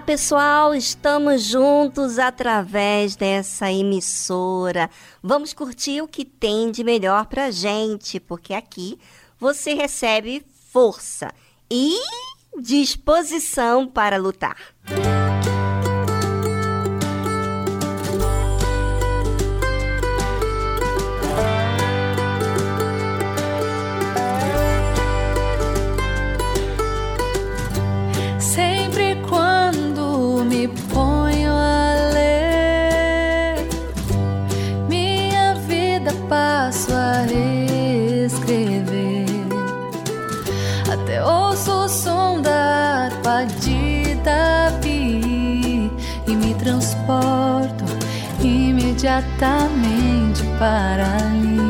Olá, pessoal, estamos juntos através dessa emissora. Vamos curtir o que tem de melhor pra gente, porque aqui você recebe força e disposição para lutar. Música imediatamente para ali.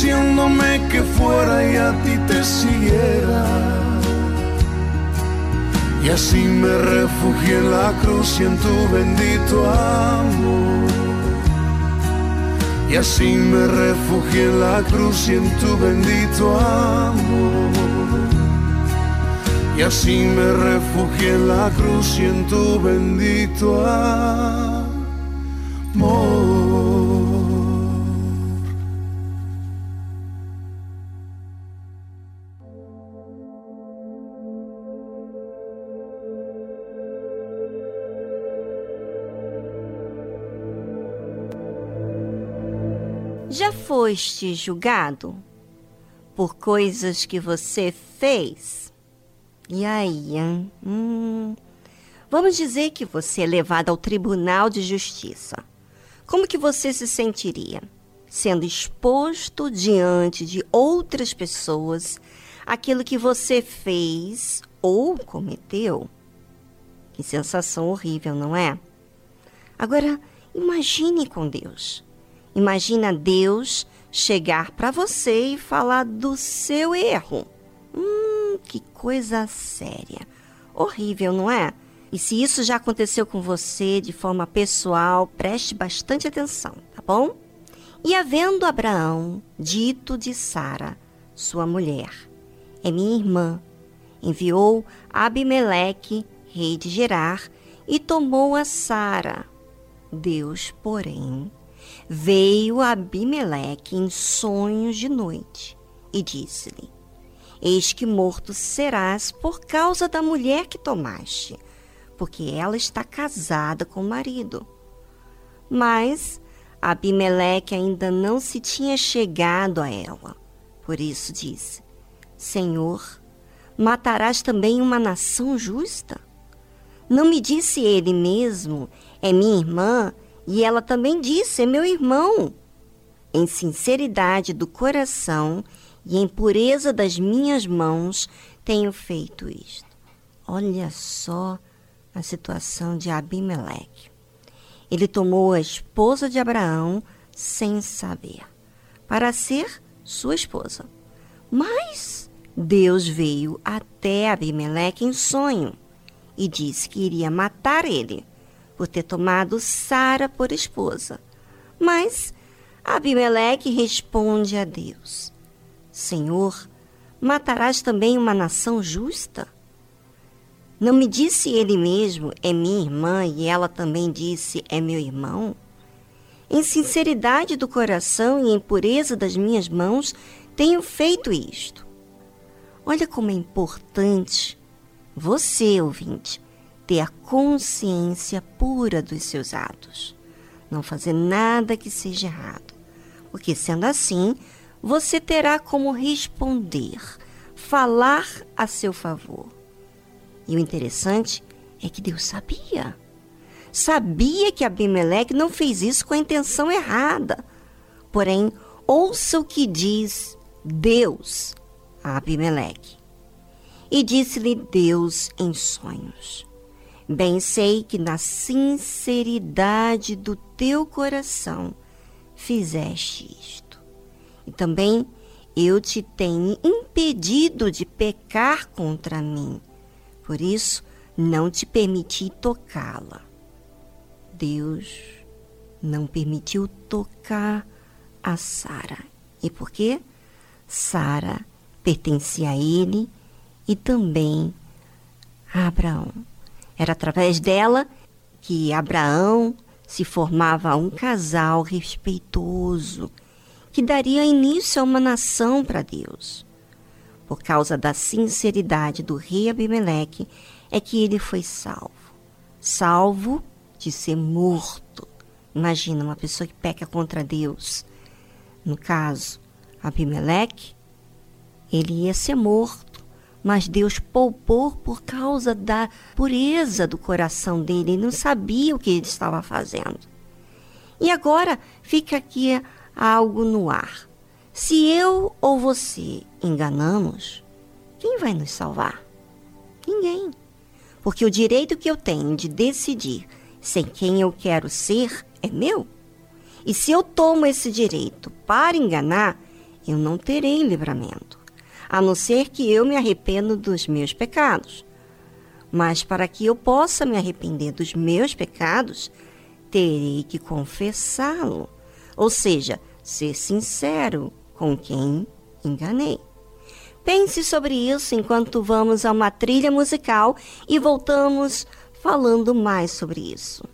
Diciéndome que fuera y a ti te siguiera. Y así me refugié en la cruz y en tu bendito amor. Y así me refugié en la cruz y en tu bendito amor. Y así me refugié en la cruz y en tu bendito amor. Foste julgado por coisas que você fez? E aí? Hum, vamos dizer que você é levado ao Tribunal de Justiça. Como que você se sentiria? Sendo exposto diante de outras pessoas aquilo que você fez ou cometeu? Que sensação horrível, não é? Agora, imagine com Deus. Imagina Deus chegar para você e falar do seu erro. Hum, que coisa séria. Horrível, não é? E se isso já aconteceu com você de forma pessoal, preste bastante atenção, tá bom? E havendo Abraão dito de Sara, sua mulher, é minha irmã, enviou Abimeleque, rei de Gerar, e tomou a Sara. Deus, porém, veio Abimeleque em sonhos de noite e disse-lhe: Eis que morto serás por causa da mulher que tomaste, porque ela está casada com o marido. Mas Abimeleque ainda não se tinha chegado a ela. Por isso disse: Senhor, matarás também uma nação justa? Não me disse ele mesmo, é minha irmã, e ela também disse, é meu irmão. Em sinceridade do coração e em pureza das minhas mãos tenho feito isto. Olha só a situação de Abimeleque. Ele tomou a esposa de Abraão sem saber, para ser sua esposa. Mas Deus veio até Abimeleque em sonho e disse que iria matar ele por ter tomado Sara por esposa. Mas Abimeleque responde a Deus: Senhor, matarás também uma nação justa? Não me disse ele mesmo, é minha irmã, e ela também disse, é meu irmão? Em sinceridade do coração e em pureza das minhas mãos, tenho feito isto. Olha como é importante você, ouvinte, ter a consciência pura dos seus atos. Não fazer nada que seja errado. Porque sendo assim, você terá como responder, falar a seu favor. E o interessante é que Deus sabia. Sabia que Abimeleque não fez isso com a intenção errada. Porém, ouça o que diz Deus a Abimeleque. E disse-lhe Deus em sonhos: Bem sei que na sinceridade do teu coração fizeste isto. E também eu te tenho impedido de pecar contra mim. Por isso, não te permiti tocá-la. Deus não permitiu tocar a Sara. E por quê? Sara pertencia a ele e também a Abraão. Era através dela que Abraão se formava um casal respeitoso que daria início a uma nação para Deus. Por causa da sinceridade do rei Abimeleque é que ele foi salvo. Salvo de ser morto. Imagina uma pessoa que peca contra Deus. No caso, Abimeleque, ele ia ser morto, mas Deus poupou por causa da pureza do coração dele. Ele não sabia o que ele estava fazendo. E agora fica aqui algo no ar. Se eu ou você enganamos, quem vai nos salvar? Ninguém. Porque o direito que eu tenho de decidir sem quem eu quero ser é meu. E se eu tomo esse direito para enganar, eu não terei livramento, a não ser que eu me arrependa dos meus pecados. Mas para que eu possa me arrepender dos meus pecados, terei que confessá-lo, ou seja, ser sincero com quem enganei. Pense sobre isso enquanto vamos a uma trilha musical e voltamos falando mais sobre isso.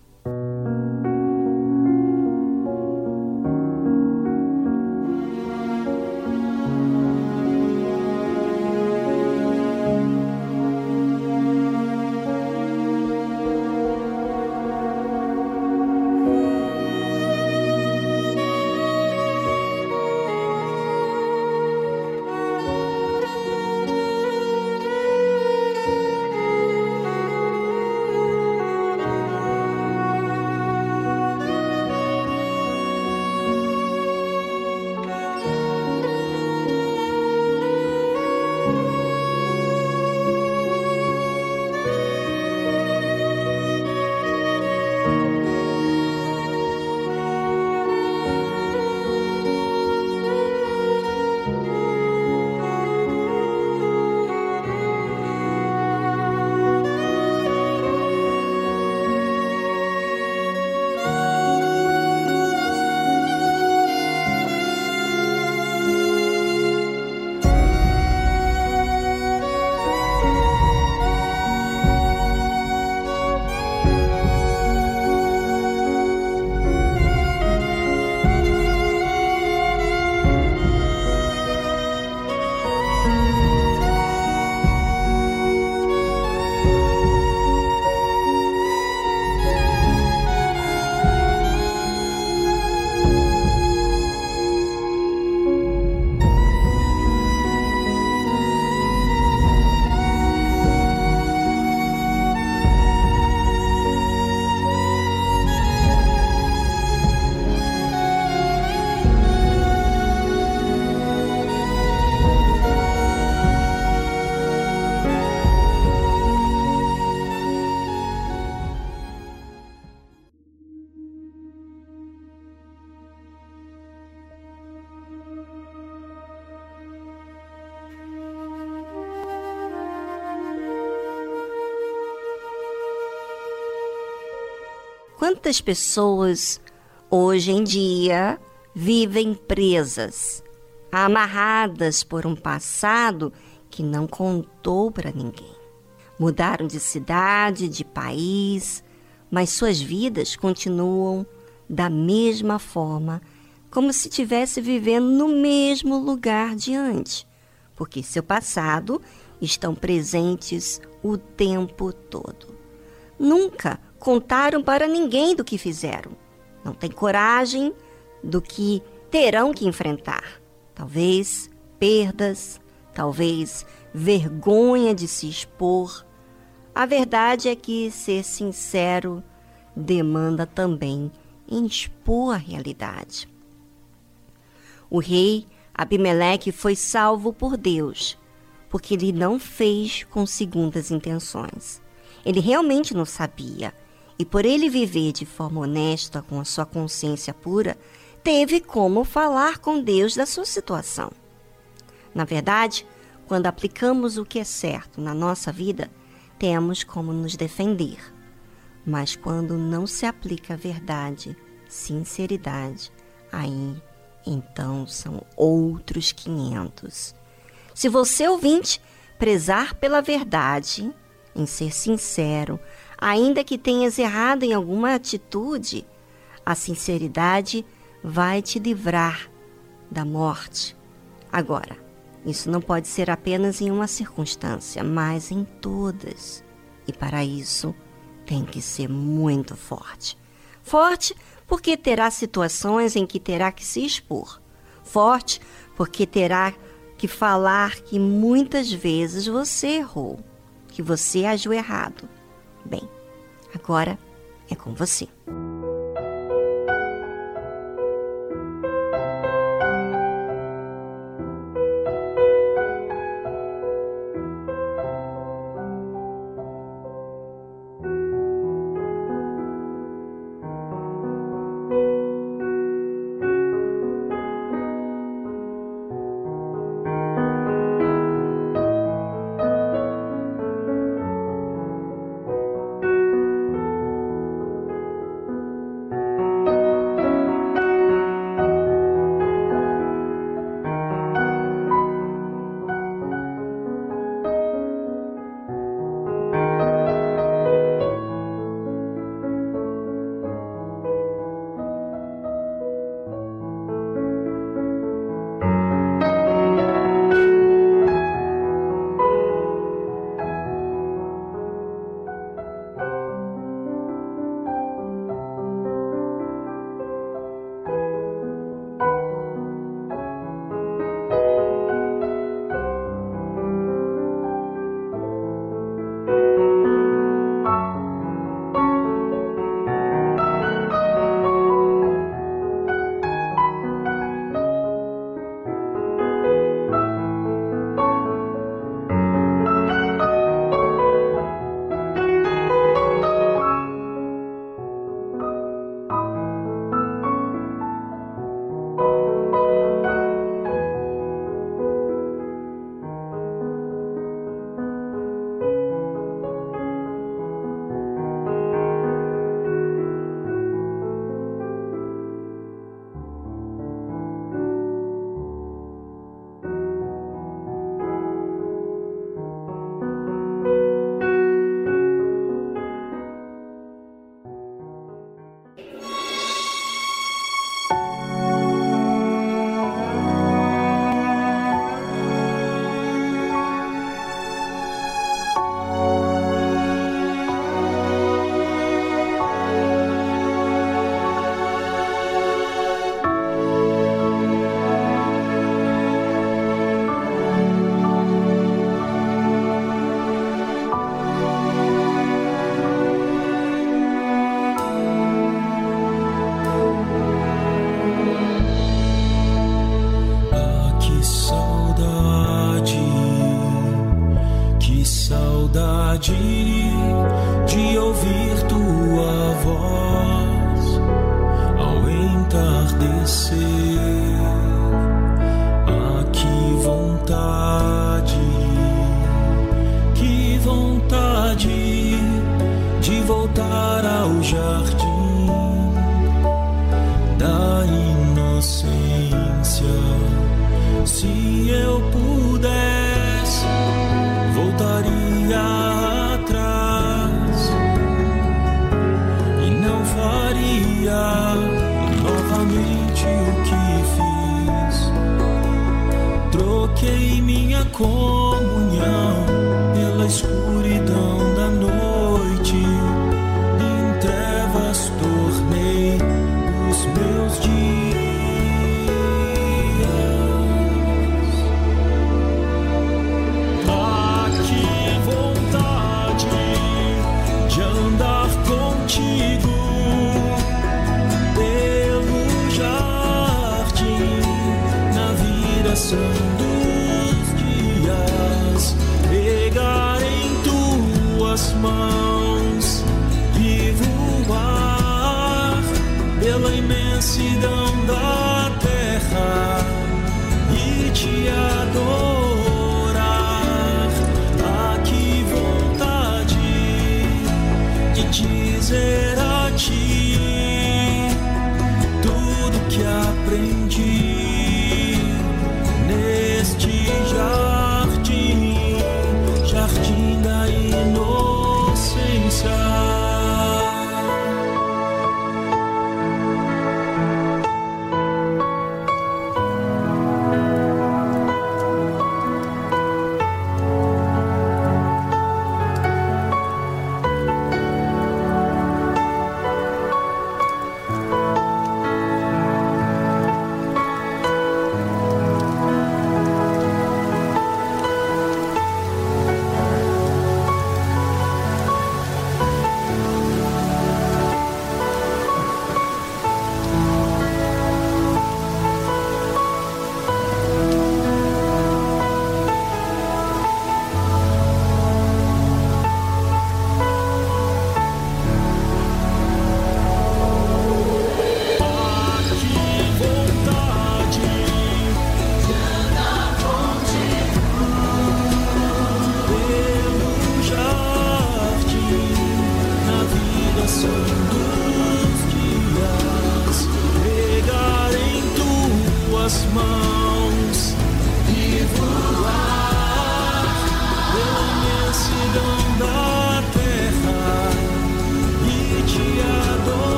Quantas pessoas hoje em dia vivem presas, amarradas por um passado que não contou para ninguém. Mudaram de cidade, de país, mas suas vidas continuam da mesma forma, como se estivesse vivendo no mesmo lugar de antes, porque seu passado estão presentes o tempo todo. Nunca contaram para ninguém do que fizeram. Não têm coragem do que terão que enfrentar. Talvez perdas, talvez vergonha de se expor. A verdade é que ser sincero demanda também expor a realidade. O rei Abimeleque foi salvo por Deus, porque ele não fez com segundas intenções. Ele realmente não sabia, e por ele viver de forma honesta, com a sua consciência pura, teve como falar com Deus da sua situação. Na verdade, quando aplicamos o que é certo na nossa vida, temos como nos defender. Mas quando não se aplica a verdade, sinceridade, aí então são outros 500. Se você ouvinte prezar pela verdade, em ser sincero, ainda que tenhas errado em alguma atitude, a sinceridade vai te livrar da morte. Agora, isso não pode ser apenas em uma circunstância, mas em todas. E para isso, tem que ser muito forte. Forte porque terá situações em que terá que se expor. Forte porque terá que falar que muitas vezes você errou, que você agiu errado. Bem, agora é com você. E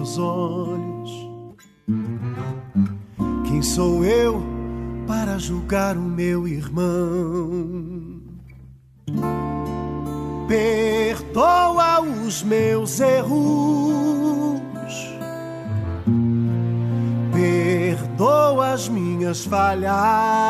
meus olhos. Quem sou eu para julgar o meu irmão? Perdoa os meus erros. Perdoa as minhas falhas.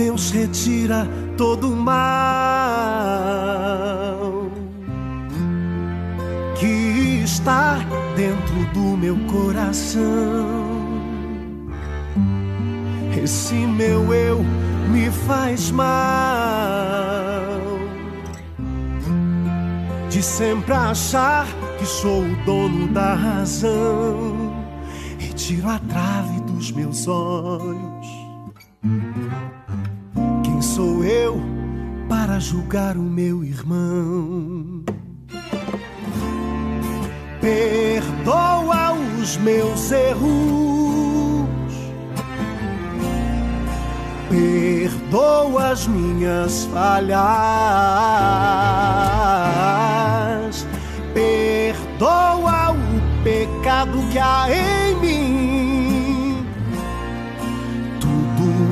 Deus, retira todo o mal que está dentro do meu coração. Esse meu eu me faz mal de sempre achar que sou o dono da razão. Retiro a trave dos meus olhos. Quem sou eu para julgar o meu irmão? Perdoa os meus erros. Perdoa as minhas falhas. Perdoa o pecado que há em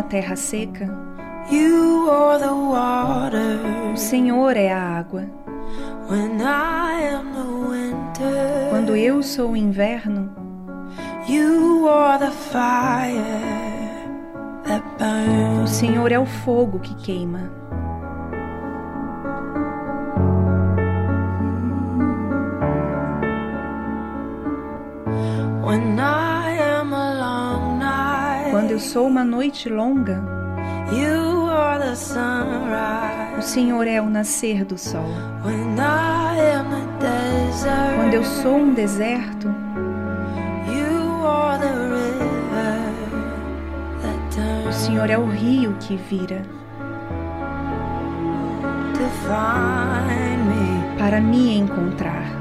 Uma terra seca, you are the water. o Senhor é a água. When I am the winter, Quando eu sou o inverno, you are the fire that o. Senhor é o fogo que queima. Sou uma noite longa, o. Senhor é o nascer do sol. Quando eu sou um deserto, o Senhor é o rio que vira para me encontrar.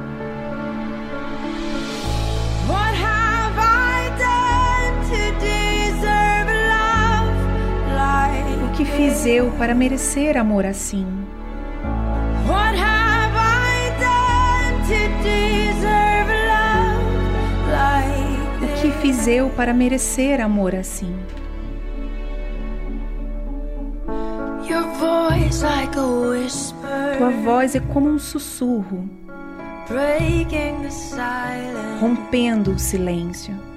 Fiz eu para merecer amor assim? O que fiz eu para merecer amor assim? Tua voz é como um sussurro, rompendo o silêncio.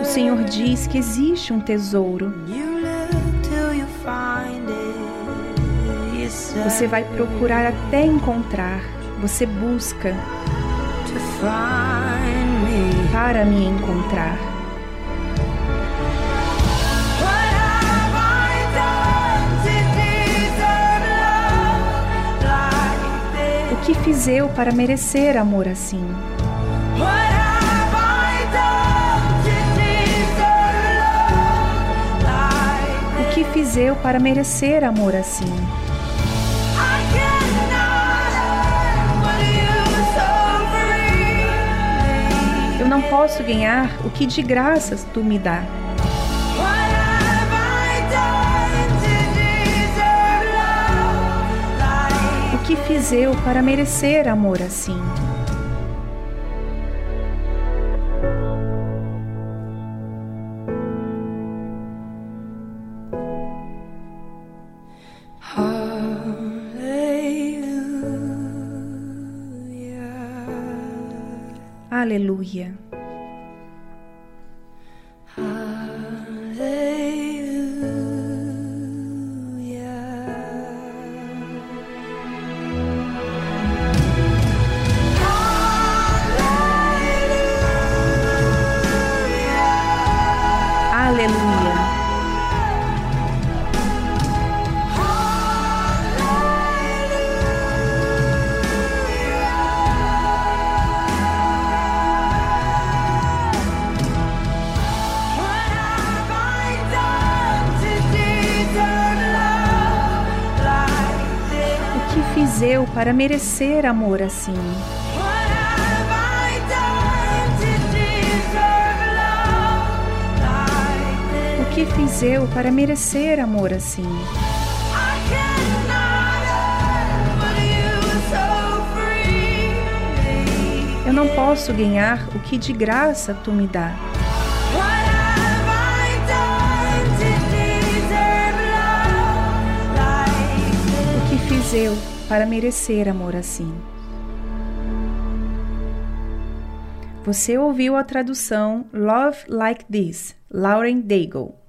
O Senhor diz que existe um tesouro. Você vai procurar até encontrar. Você busca para me encontrar. O que fiz eu para merecer amor assim? Fiz eu para merecer amor assim? Eu não posso ganhar o que de graças tu me dá. O que fiz eu para merecer amor assim? Αλλούια. Para merecer amor assim? O que fiz eu para merecer amor assim? Eu não posso ganhar o que de graça tu me dá. Eu para merecer amor assim? Você ouviu a tradução Love Like This, Lauren Daigle.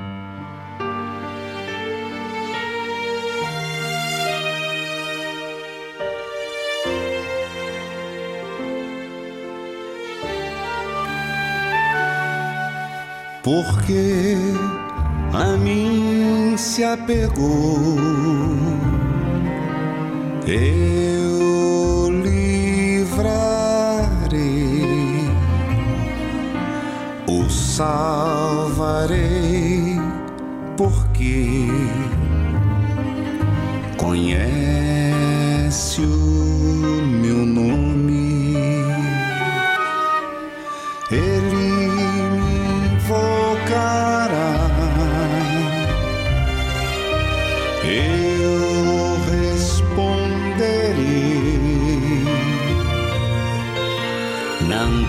porque a mim se apegou. Eu livrarei, o salvarei, porque conhece o meu nome. Ele me invocará,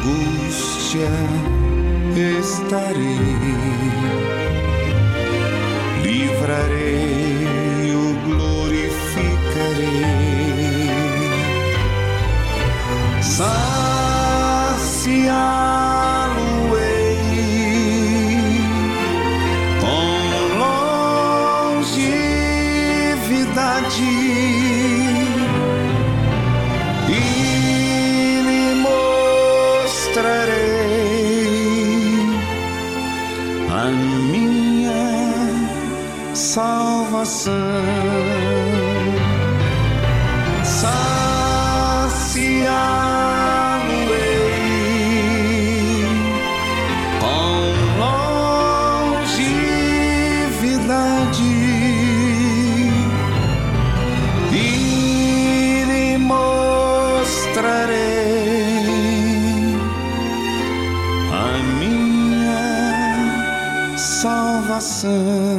angústia estarei, livrarei, o glorificarei. saciá-lo-ei salvação. Saciá-lo-ei com longevidade e lhe mostrarei a minha salvação.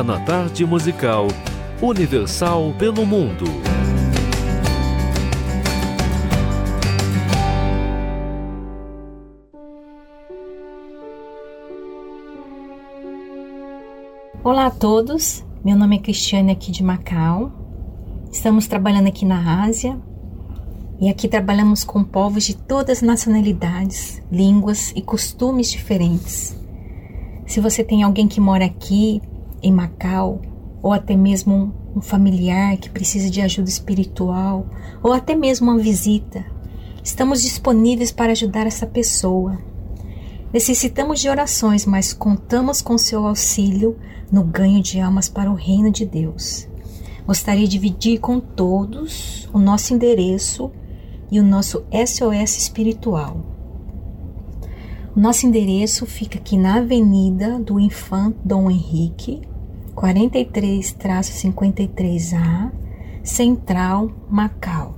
Agora na tarde musical Universal pelo Mundo. Olá a todos, meu nome é Cristiane aqui de Macau. Estamos trabalhando aqui na Ásia e aqui trabalhamos com povos de todas as nacionalidades, línguas e costumes diferentes. Se você tem alguém que mora aqui em Macau, ou até mesmo um familiar que precisa de ajuda espiritual, ou até mesmo uma visita, estamos disponíveis para ajudar essa pessoa. Necessitamos de orações, mas contamos com seu auxílio no ganho de almas para o reino de Deus. Gostaria de dividir com todos o nosso endereço e o nosso SOS espiritual. O nosso endereço fica aqui na Avenida do Infante Dom Henrique, 43-53A, Central, Macau.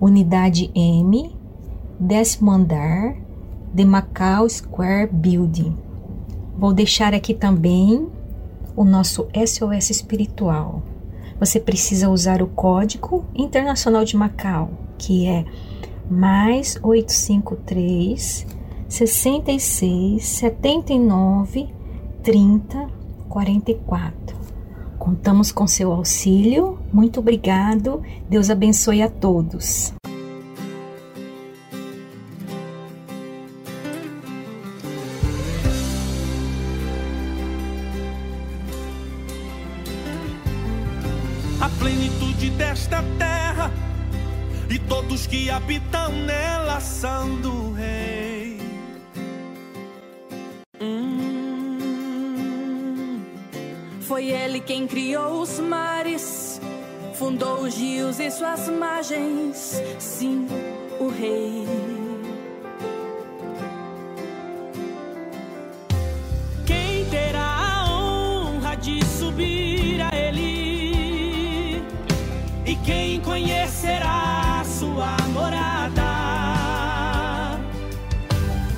Unidade M, décimo andar, de Macau Square Building. Vou deixar aqui também o nosso SOS espiritual. Você precisa usar o código internacional de Macau, que é mais 853 66 79 30 44. Contamos com seu auxílio. Muito obrigado. Deus abençoe a todos. A plenitude desta terra e todos que habitam nela são do rei. Foi ele quem criou os mares, fundou os rios e suas margens. Sim, o Rei. Quem terá a honra de subir a Ele? E quem conhecerá sua morada?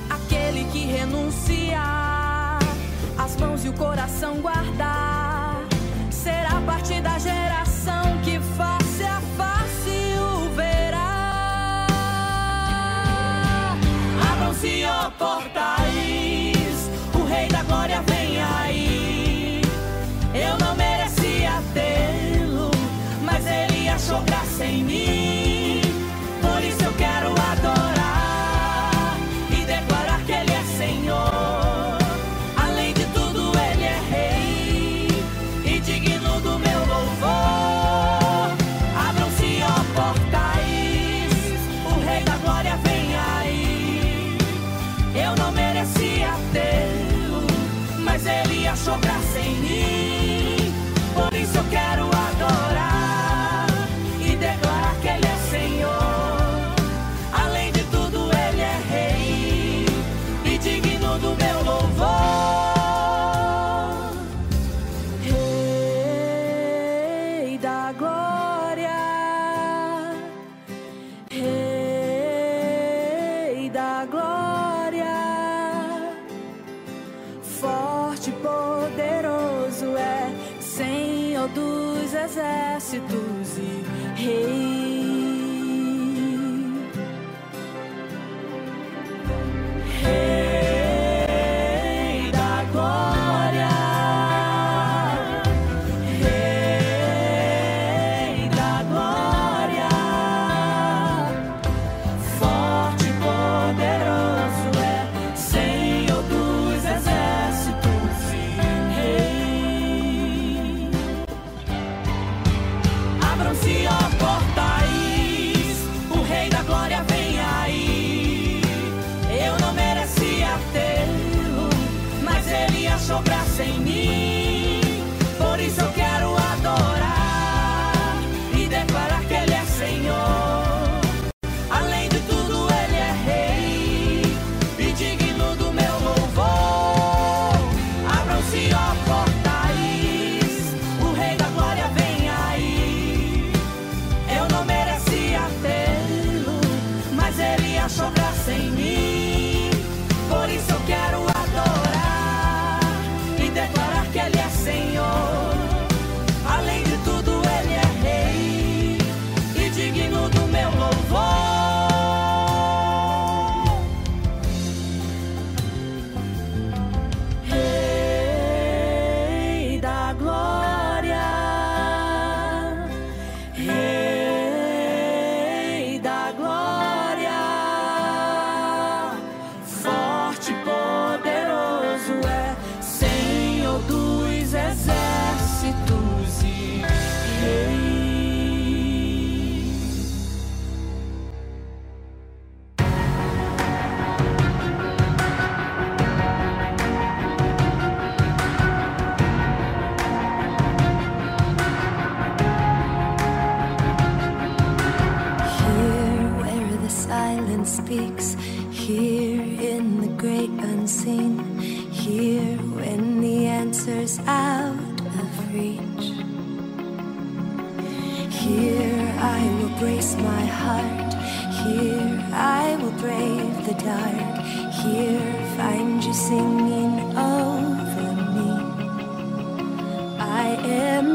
Aquele que renuncia as mãos e o coração guardar my heart. Here I will brave the dark. Here find you singing over me. I am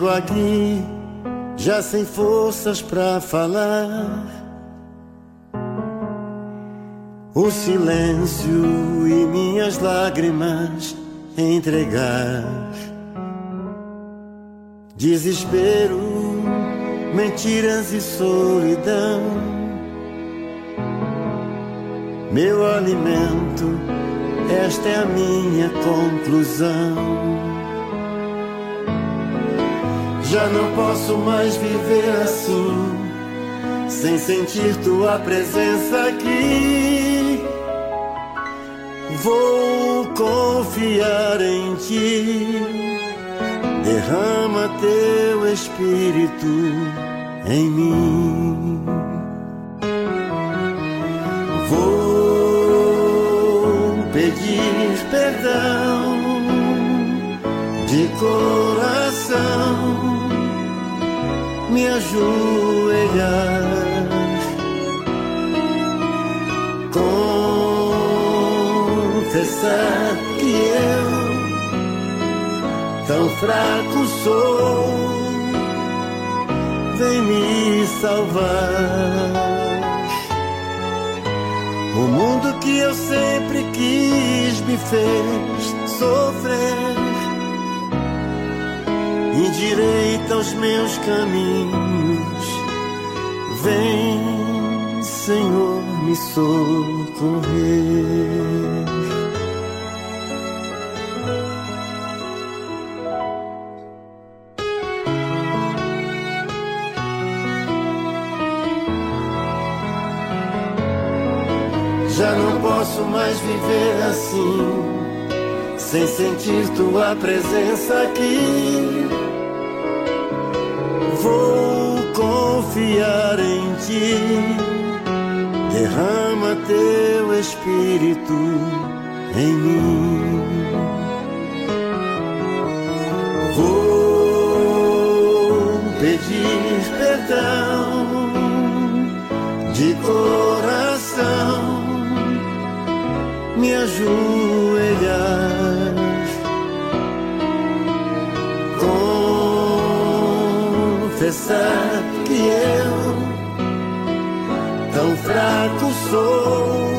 Chego aqui já sem forças para falar. O silêncio e minhas lágrimas entregar. Desespero, mentiras e solidão. Meu alimento, esta é a minha conclusão. Já não posso mais viver assim, sem sentir tua presença aqui. Vou confiar em ti, derrama teu espírito em mim. Vou pedir perdão de coração me ajoelhar. Confessar que eu, tão fraco sou, vem me salvar. O mundo que eu sempre quis me fez sofrer direita aos meus caminhos. Vem, Senhor, me socorrer. Já não posso mais viver assim, sem sentir tua presença aqui confiar em ti, derrama teu espírito em mim. Vou pedir perdão de coração, me ajoelhar. Confessar eu, tão fraco sou,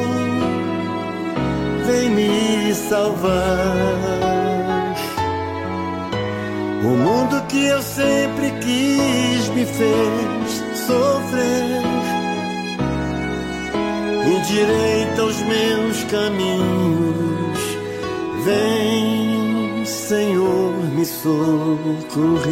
vem me salvar. O mundo que eu sempre quis me fez sofrer. Endireita os meus caminhos. Vem, Senhor, me socorrer.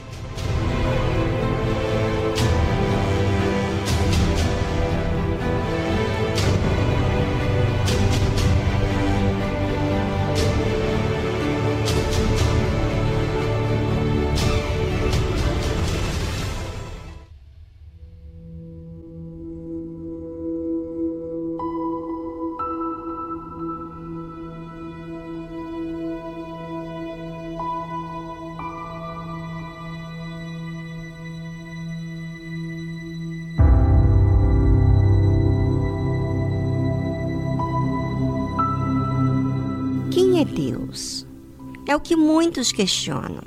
Que muitos questionam.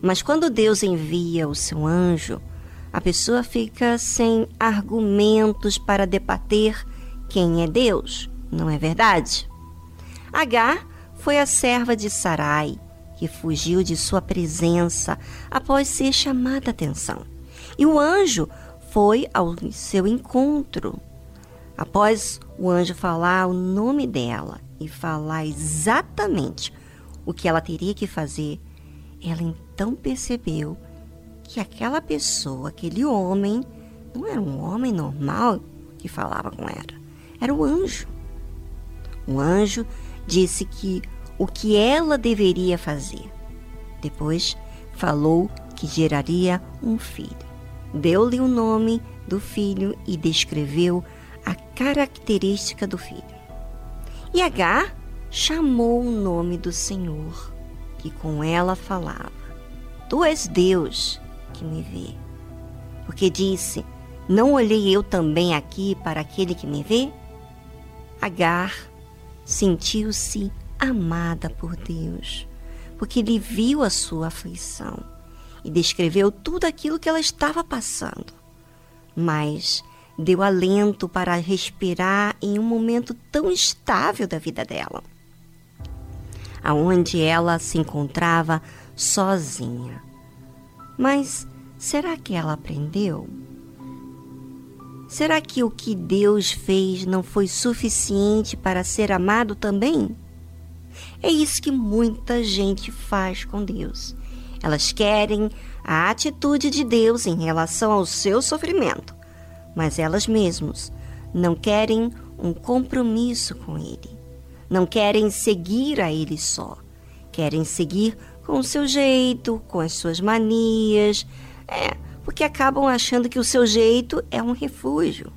Mas quando Deus envia o seu anjo, a pessoa fica sem argumentos para debater quem é Deus, não é verdade? Agar foi a serva de Sarai, que fugiu de sua presença após ser chamada a atenção. E o anjo foi ao seu encontro. Após o anjo falar o nome dela e falar exatamente o que ela teria que fazer, ela então percebeu que aquela pessoa, aquele homem, não era um homem normal que falava com ela, era o anjo. O anjo disse que o que ela deveria fazer. Depois falou que geraria um filho. Deu-lhe o nome do filho e descreveu a característica do filho. E Agar chamou o nome do Senhor, que com ela falava: Tu és Deus que me vê. Porque disse: Não olhei eu também aqui para aquele que me vê? Agar sentiu-se amada por Deus, porque ele viu a sua aflição e descreveu tudo aquilo que ela estava passando. Mas deu alento para respirar em um momento tão estável da vida dela, aonde ela se encontrava sozinha. Mas será que ela aprendeu? Será que o que Deus fez não foi suficiente para ser amado também? É isso que muita gente faz com Deus. Elas querem a atitude de Deus em relação ao seu sofrimento, mas elas mesmas não querem um compromisso com Ele. Não querem seguir a Ele só. Querem seguir com o seu jeito, com as suas manias. É, porque acabam achando que o seu jeito é um refúgio.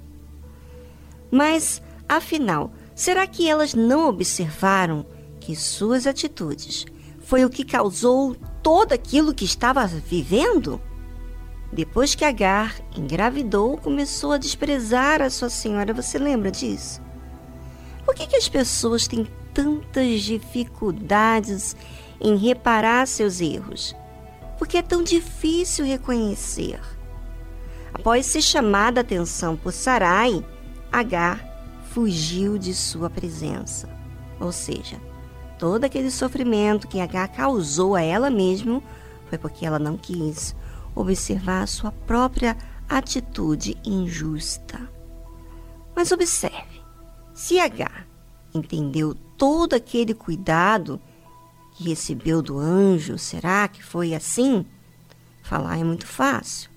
Mas, afinal, será que elas não observaram que suas atitudes foi o que causou todo aquilo que estava vivendo? Depois que Agar engravidou, começou a desprezar a sua senhora. Você lembra disso? Por que, que as pessoas têm tantas dificuldades em reparar seus erros? Porque é tão difícil reconhecer. Após ser chamada a atenção por Sarai, Agar fugiu de sua presença. Ou seja, todo aquele sofrimento que Agar causou a ela mesma foi porque ela não quis observar sua própria atitude injusta. Mas observe, se Agar entendeu todo aquele cuidado que recebeu do anjo, será que foi assim? Falar é muito fácil.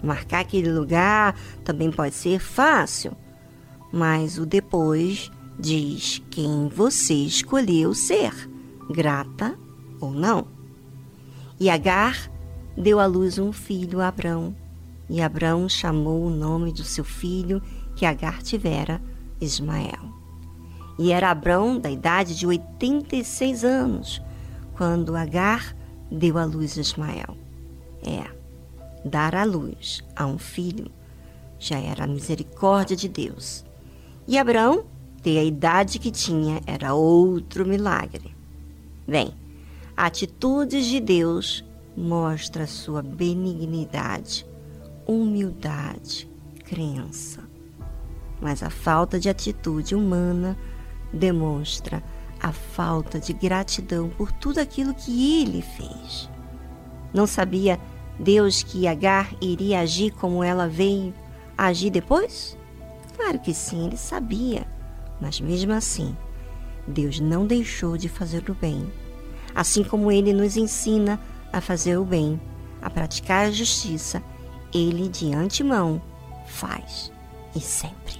Marcar aquele lugar também pode ser fácil, mas o depois diz quem você escolheu ser, grata ou não. E Agar deu à luz um filho a Abrão, e Abrão chamou o nome do seu filho que Agar tivera, Ismael. E era Abrão da idade de 86 anos, quando Agar deu à luz Ismael. É, dar à luz a um filho já era a misericórdia de Deus. E Abraão ter a idade que tinha era outro milagre. Bem, atitudes de Deus mostra sua benignidade, humildade, crença. Mas a falta de atitude humana demonstra a falta de gratidão por tudo aquilo que ele fez. Não sabia Deus que Agar iria agir como ela veio agir depois? Claro que sim, ele sabia. Mas mesmo assim, Deus não deixou de fazer o bem. Assim como ele nos ensina a fazer o bem, a praticar a justiça, ele de antemão faz e sempre.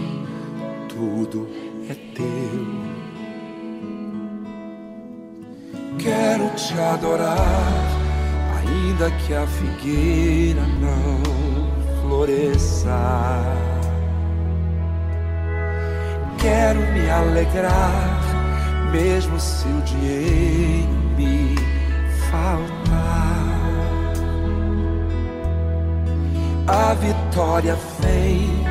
tudo é teu. Quero te adorar, ainda que a figueira não floresça. Quero me alegrar, mesmo se o dinheiro me faltar. a vitória vem,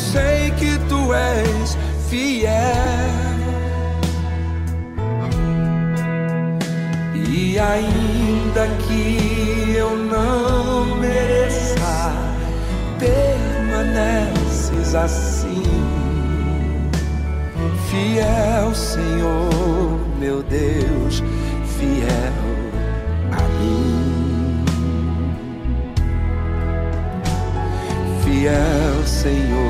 sei que tu és fiel. E ainda que eu não mereça, permaneces assim. Fiel, Senhor, meu Deus, fiel a mim. Fiel, Senhor,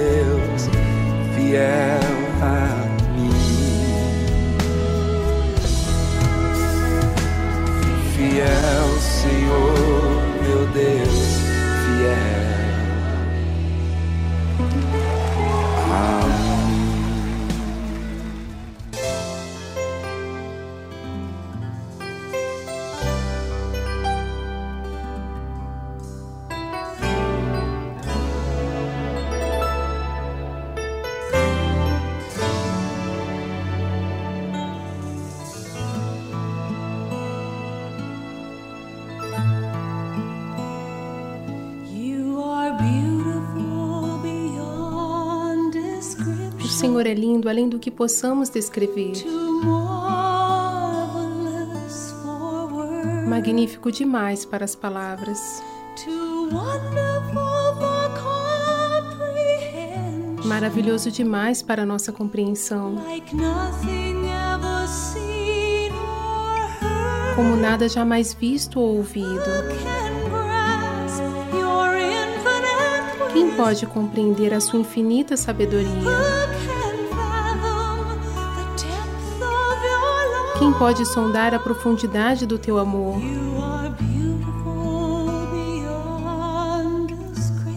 Deus, fiel a mim. Fiel, Senhor, meu Deus, Além do que possamos descrever. Magnífico demais para as palavras. Maravilhoso demais para a nossa compreensão. Como nada jamais visto ou ouvido. Can grasp your infinite Que pode compreender a sua infinita sabedoria? Quem pode sondar a profundidade do teu amor?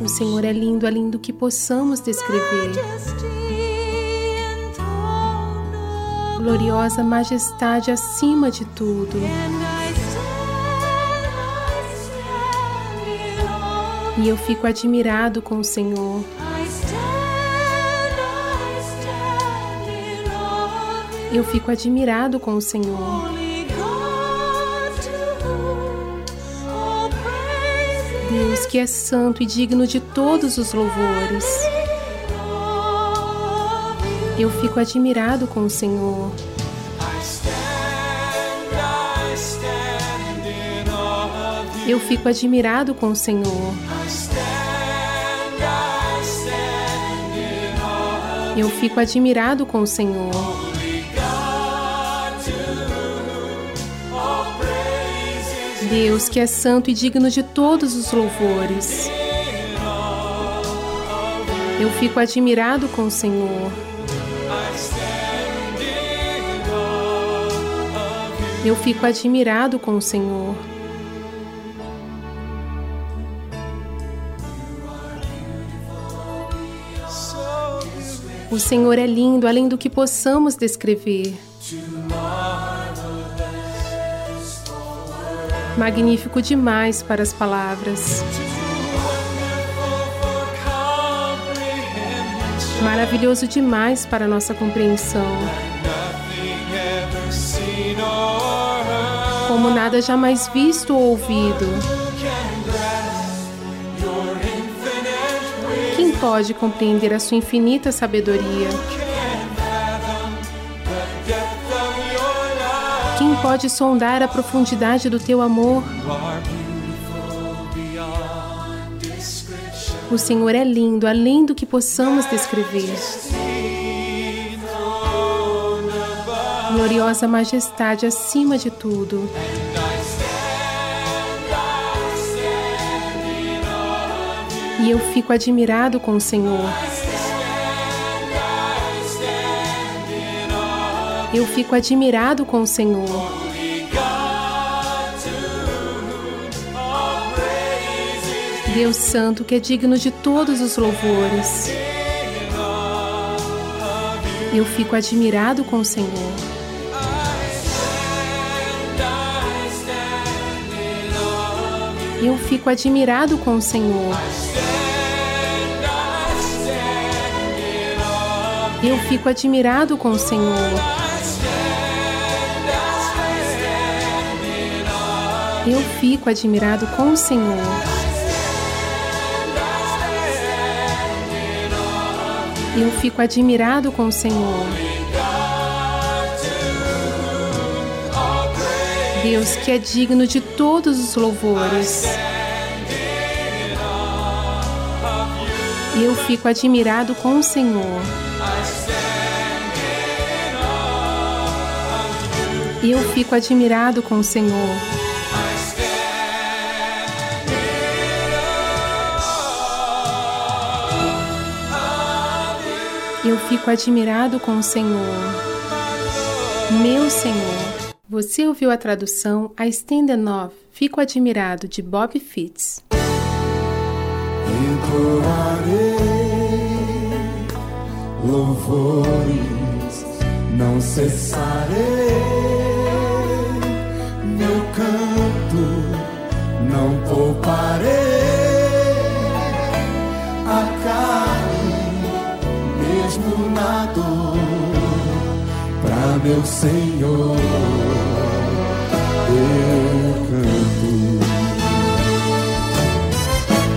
O Senhor é lindo além do que possamos descrever. Gloriosa majestade acima de tudo. E eu fico admirado com o Senhor. Eu fico admirado com o Senhor. Deus que é santo e digno de todos os louvores. Eu fico admirado com o Senhor. Eu fico admirado com o Senhor. Eu fico admirado com o Senhor. Deus que é santo e digno de todos os louvores. Eu fico admirado com o Senhor. Eu fico admirado com o Senhor. O Senhor é lindo além do que possamos descrever. Magnífico demais para as palavras. Maravilhoso demais para nossa compreensão. Como nada jamais visto ou ouvido. Quem pode compreender a sua infinita sabedoria? Pode sondar a profundidade do teu amor? O Senhor é lindo além do que possamos descrever. Gloriosa majestade acima de tudo. E eu fico admirado com o Senhor. Eu fico admirado com o Senhor. Deus Santo que é digno de todos os louvores. Eu fico admirado com o Senhor. Eu fico admirado com o Senhor. Eu fico admirado com o Senhor. Eu fico admirado com o Senhor. Eu fico admirado com o Senhor. Deus que é digno de todos os louvores. Eu fico admirado com o Senhor. Eu fico admirado com o Senhor. Eu fico admirado com o Senhor. Meu Senhor. Você ouviu a tradução A Stand Off, Fico Admirado, de Bob Fitts. Entoarei louvores, não cessarei meu canto, não pouparei meu Senhor eu canto.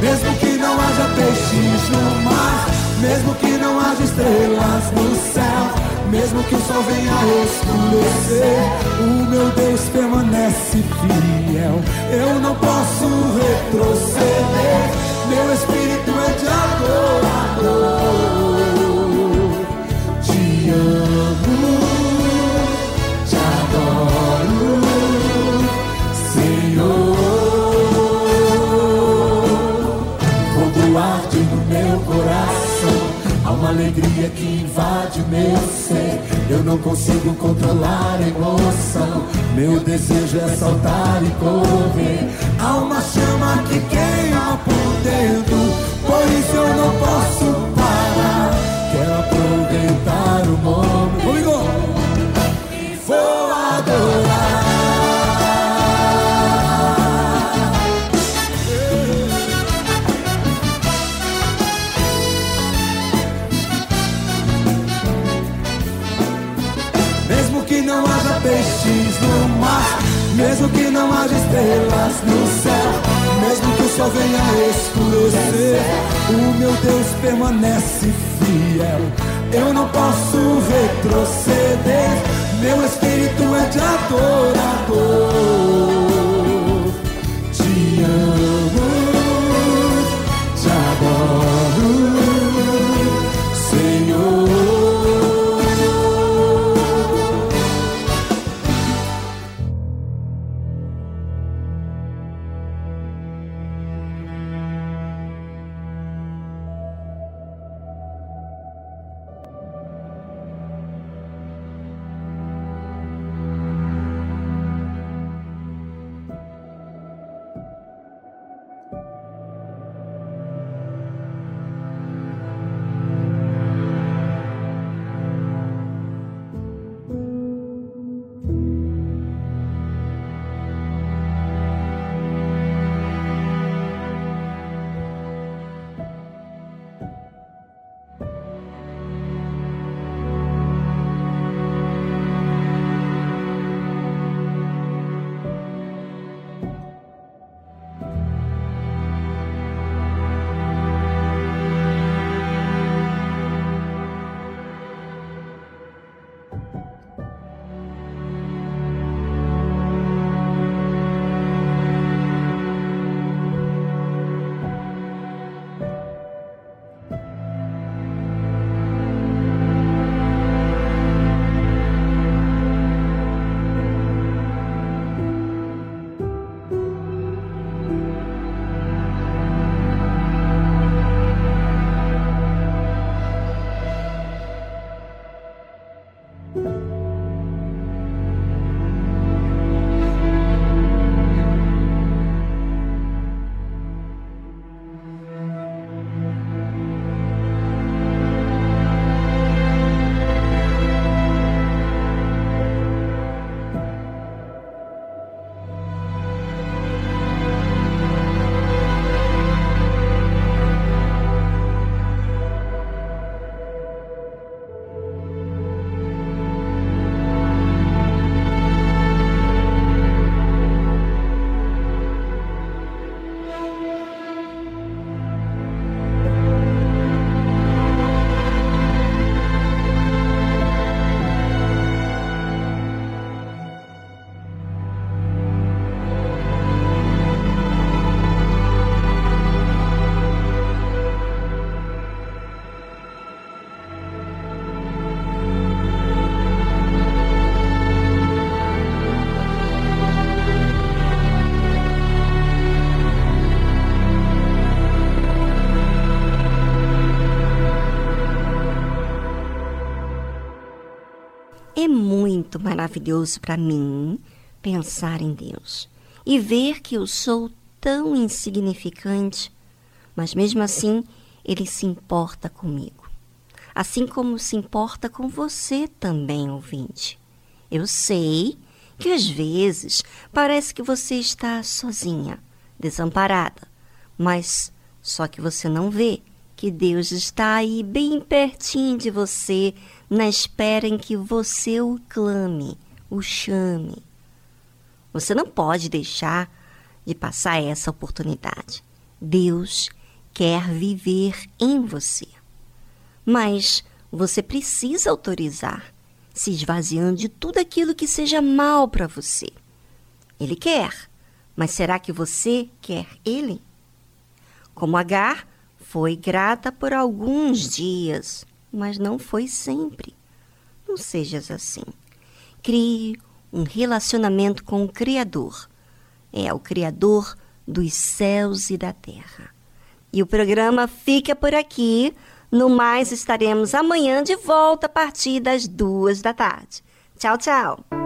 Mesmo que não haja peixes no mar, mesmo que não haja estrelas no céu, mesmo que o sol venha escurecer, o meu Deus permanece fiel. Eu não posso retroceder, meu espírito alegria que invade meu ser. Eu não consigo controlar a emoção. Meu desejo é saltar e correr. Há uma chama que queima por dentro. Por isso eu não posso parar. Quero aproveitar o momento. Mesmo que não haja estrelas no céu, mesmo que o sol venha escurecer, o meu Deus permanece fiel. Eu não posso retroceder, meu espírito é de adorador. Te amo, maravilhoso para mim pensar em Deus e ver que eu sou tão insignificante, mas mesmo assim Ele se importa comigo. Assim como se importa com você também, ouvinte. Eu sei que às vezes parece que você está sozinha, desamparada, mas só que você não vê que Deus está aí bem pertinho de você, na espera em que você o clame, o chame. Você não pode deixar de passar essa oportunidade. Deus quer viver em você. Mas você precisa autorizar, se esvaziando de tudo aquilo que seja mal para você. Ele quer, mas será que você quer ele? Como Agar, foi grata por alguns dias, mas não foi sempre. Não sejas assim. Crie um relacionamento com o Criador. É o Criador dos céus e da terra. E o programa fica por aqui. No mais, estaremos amanhã de volta a partir das duas da tarde. Tchau, tchau.